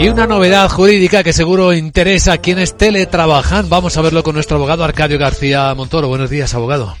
Y una novedad jurídica que seguro interesa a quienes teletrabajan. Vamos a verlo con nuestro abogado Arcadio García Montoro. Buenos días, abogado.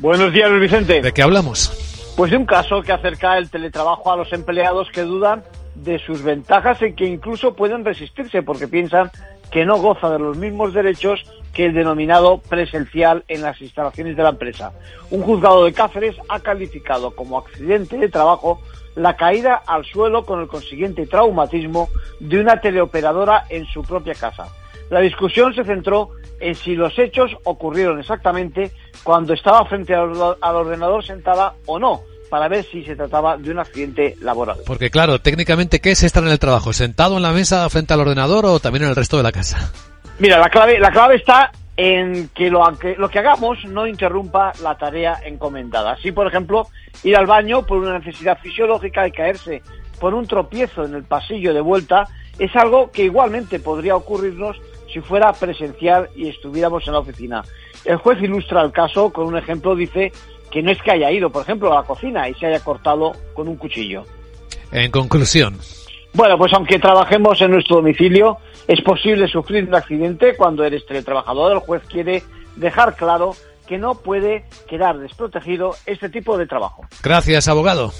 Buenos días, Luis Vicente. ¿De qué hablamos? Pues de un caso que acerca el teletrabajo a los empleados que dudan de sus ventajas y que incluso pueden resistirse porque piensan que no goza de los mismos derechos que el denominado presencial en las instalaciones de la empresa. Un juzgado de Cáceres ha calificado como accidente de trabajo la caída al suelo con el consiguiente traumatismo de una teleoperadora en su propia casa. La discusión se centró en si los hechos ocurrieron exactamente cuando estaba frente al ordenador sentada o no, para ver si se trataba de un accidente laboral. Porque claro, técnicamente, ¿qué es estar en el trabajo? ¿Sentado en la mesa frente al ordenador o también en el resto de la casa? Mira, la clave, la clave está en que lo, que lo que hagamos no interrumpa la tarea encomendada. Si, por ejemplo, ir al baño por una necesidad fisiológica y caerse por un tropiezo en el pasillo de vuelta es algo que igualmente podría ocurrirnos si fuera presencial y estuviéramos en la oficina. El juez ilustra el caso con un ejemplo, dice que no es que haya ido, por ejemplo, a la cocina y se haya cortado con un cuchillo. En conclusión. Bueno, pues aunque trabajemos en nuestro domicilio, es posible sufrir un accidente cuando eres teletrabajador. El juez quiere dejar claro que no puede quedar desprotegido este tipo de trabajo. Gracias, abogado.